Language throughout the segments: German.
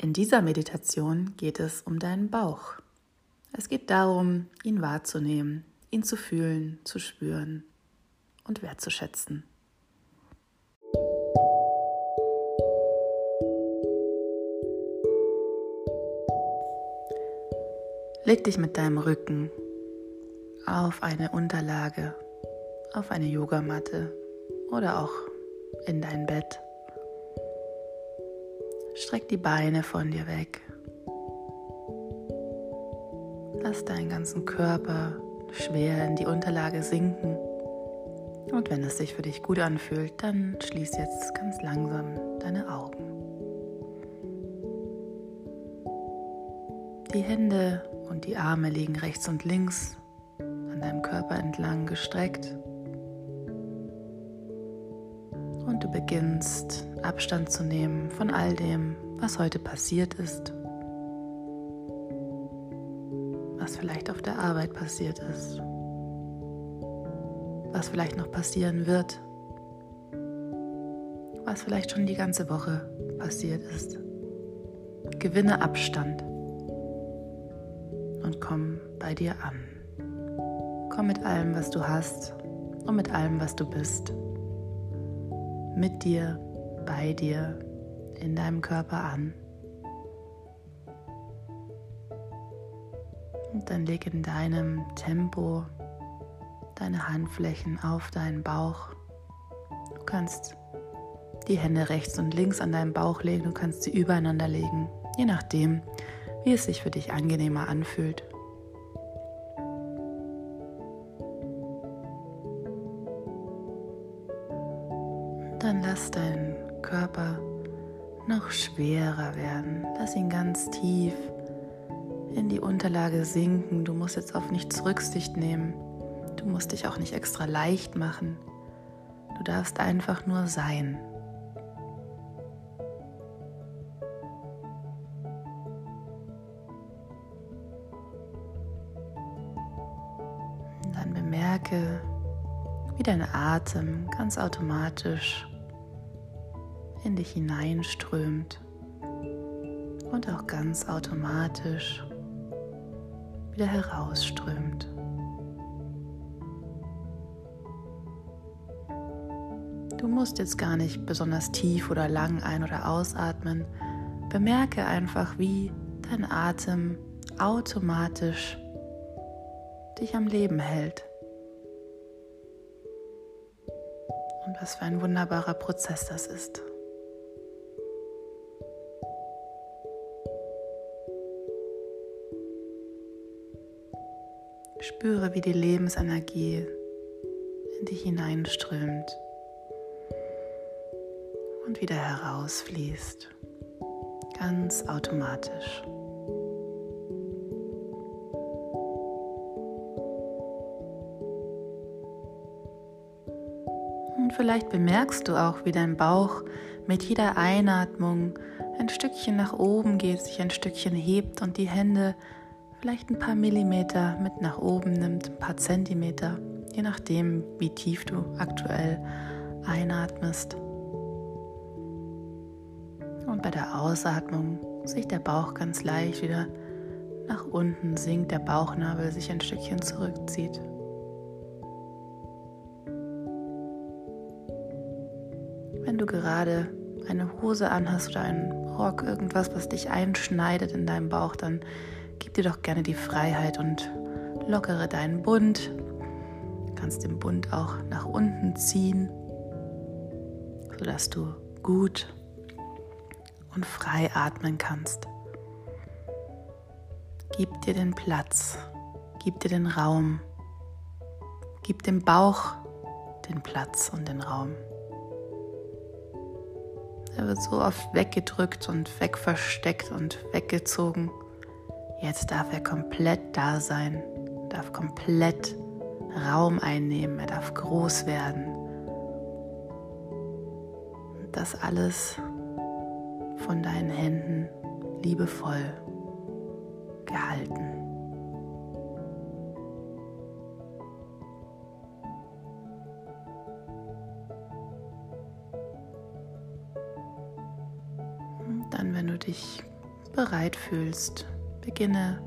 In dieser Meditation geht es um deinen Bauch. Es geht darum, ihn wahrzunehmen, ihn zu fühlen, zu spüren und wertzuschätzen. Leg dich mit deinem Rücken auf eine Unterlage, auf eine Yogamatte oder auch in dein Bett. Streck die Beine von dir weg. Lass deinen ganzen Körper schwer in die Unterlage sinken. Und wenn es sich für dich gut anfühlt, dann schließ jetzt ganz langsam deine Augen. Die Hände und die Arme liegen rechts und links an deinem Körper entlang gestreckt. Und du beginnst Abstand zu nehmen von all dem, was heute passiert ist, was vielleicht auf der Arbeit passiert ist, was vielleicht noch passieren wird, was vielleicht schon die ganze Woche passiert ist. Gewinne Abstand und komm bei dir an. Komm mit allem, was du hast und mit allem, was du bist. Mit dir, bei dir, in deinem Körper an. Und dann leg in deinem Tempo deine Handflächen auf deinen Bauch. Du kannst die Hände rechts und links an deinem Bauch legen, du kannst sie übereinander legen, je nachdem, wie es sich für dich angenehmer anfühlt. Schwerer werden. Lass ihn ganz tief in die Unterlage sinken. Du musst jetzt auf nichts Rücksicht nehmen. Du musst dich auch nicht extra leicht machen. Du darfst einfach nur sein. dann bemerke, wie dein Atem ganz automatisch in dich hineinströmt und auch ganz automatisch wieder herausströmt. Du musst jetzt gar nicht besonders tief oder lang ein- oder ausatmen. Bemerke einfach, wie dein Atem automatisch dich am Leben hält. Und was für ein wunderbarer Prozess das ist. Spüre, wie die Lebensenergie in dich hineinströmt und wieder herausfließt, ganz automatisch. Und vielleicht bemerkst du auch, wie dein Bauch mit jeder Einatmung ein Stückchen nach oben geht, sich ein Stückchen hebt und die Hände vielleicht ein paar Millimeter mit nach oben nimmt, ein paar Zentimeter, je nachdem, wie tief du aktuell einatmest. Und bei der Ausatmung sich der Bauch ganz leicht wieder nach unten sinkt, der Bauchnabel sich ein Stückchen zurückzieht. Wenn du gerade eine Hose anhast oder einen Rock, irgendwas, was dich einschneidet in deinem Bauch, dann gib dir doch gerne die Freiheit und lockere deinen Bund. Du kannst den Bund auch nach unten ziehen, sodass du gut und frei atmen kannst. Gib dir den Platz, gib dir den Raum, gib dem Bauch den Platz und den Raum. Er wird so oft weggedrückt und wegversteckt und weggezogen. Jetzt darf er komplett da sein, darf komplett Raum einnehmen, er darf groß werden. Das alles von deinen Händen liebevoll gehalten. Und dann, wenn du dich bereit fühlst, beginne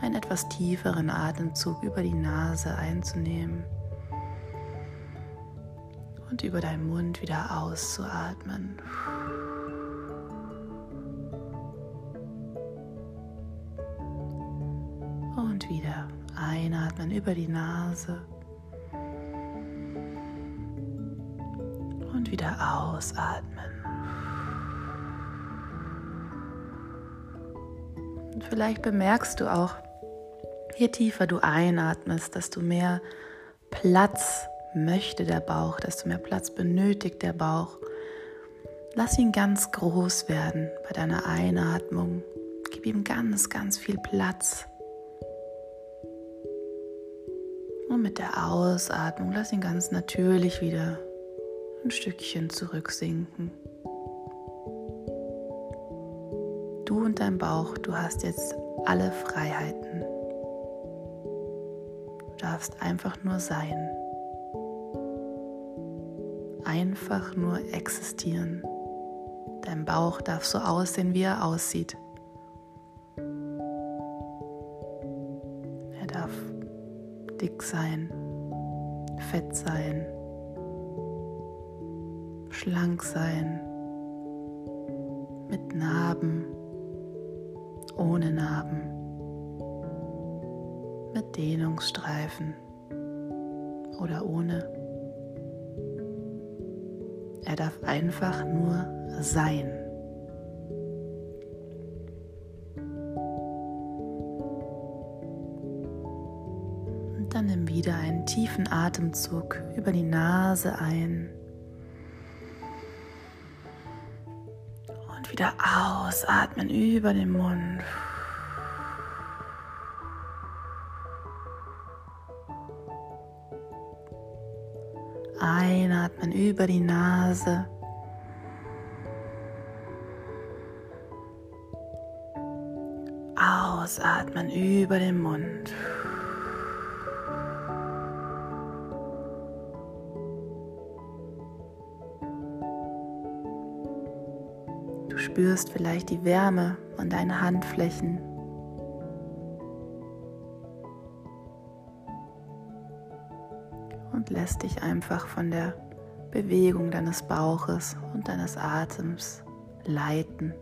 einen etwas tieferen Atemzug über die Nase einzunehmen und über deinen Mund wieder auszuatmen. Und wieder einatmen über die Nase. Und wieder ausatmen. Vielleicht bemerkst du auch, je tiefer du einatmest, desto mehr Platz möchte der Bauch, desto mehr Platz benötigt der Bauch. Lass ihn ganz groß werden bei deiner Einatmung. Gib ihm ganz, ganz viel Platz. Und mit der Ausatmung lass ihn ganz natürlich wieder ein Stückchen zurücksinken. Du und dein Bauch, du hast jetzt alle Freiheiten. Du darfst einfach nur sein einfach nur existieren. Dein Bauch darf so aussehen, wie er aussieht. Er darf dick sein, fett sein, schlank sein, mit Narben, ohne Narben, mit Dehnungsstreifen oder ohne. Er darf einfach nur sein. Und dann nimm wieder einen tiefen Atemzug über die Nase ein. Wieder ausatmen über den Mund. Einatmen über die Nase. Ausatmen über den Mund. Spürst vielleicht die Wärme an deinen Handflächen. und lässt dich einfach von der Bewegung deines Bauches und deines Atems leiten.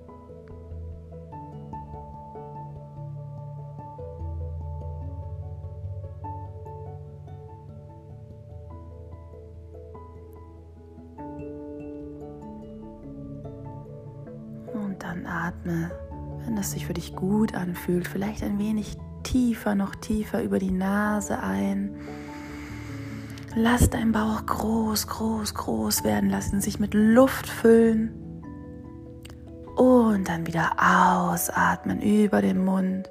Es sich für dich gut anfühlt, vielleicht ein wenig tiefer, noch tiefer über die Nase ein Lass deinen Bauch groß, groß, groß werden. Lass ihn sich mit Luft füllen. Und dann wieder ausatmen über den Mund.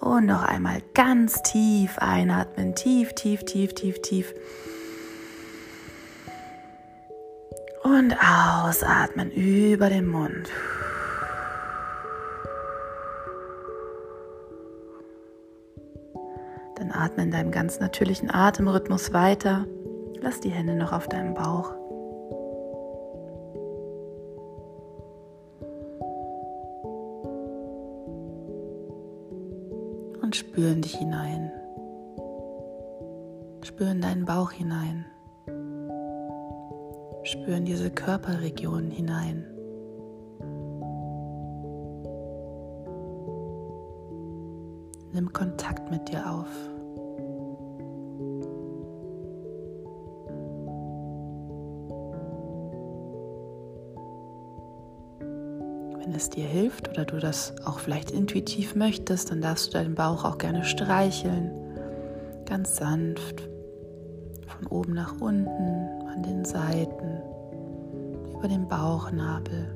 Und noch einmal ganz tief einatmen. Tief, tief, tief, tief, tief. Und ausatmen über den Mund. atme in deinem ganz natürlichen Atemrhythmus weiter. Lass die Hände noch auf deinem Bauch. Und spüren dich hinein. Spüren deinen Bauch hinein. Spüren diese Körperregionen hinein. Nimm Kontakt mit dir auf. es dir hilft oder du das auch vielleicht intuitiv möchtest, dann darfst du deinen Bauch auch gerne streicheln. Ganz sanft. Von oben nach unten, an den Seiten, über den Bauchnabel.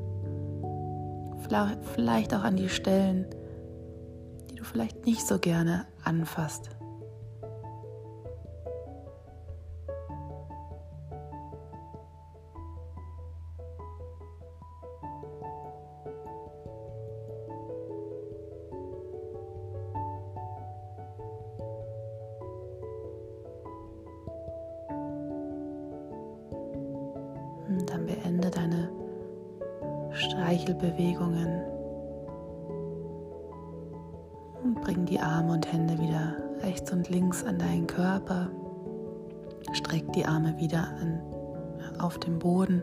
Vielleicht auch an die Stellen, die du vielleicht nicht so gerne anfasst. Beende deine Streichelbewegungen und bring die Arme und Hände wieder rechts und links an deinen Körper. Streck die Arme wieder an, auf den Boden.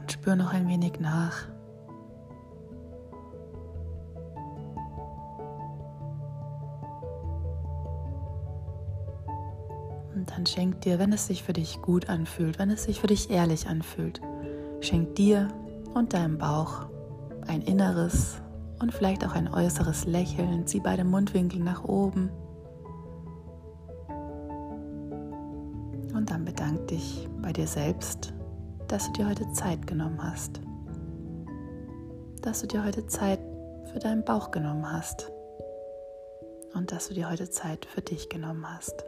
Und spür noch ein wenig nach. Dann schenk dir, wenn es sich für dich gut anfühlt, wenn es sich für dich ehrlich anfühlt, schenk dir und deinem Bauch ein inneres und vielleicht auch ein äußeres Lächeln. Zieh beide Mundwinkel nach oben. Und dann bedank dich bei dir selbst, dass du dir heute Zeit genommen hast. Dass du dir heute Zeit für deinen Bauch genommen hast. Und dass du dir heute Zeit für dich genommen hast.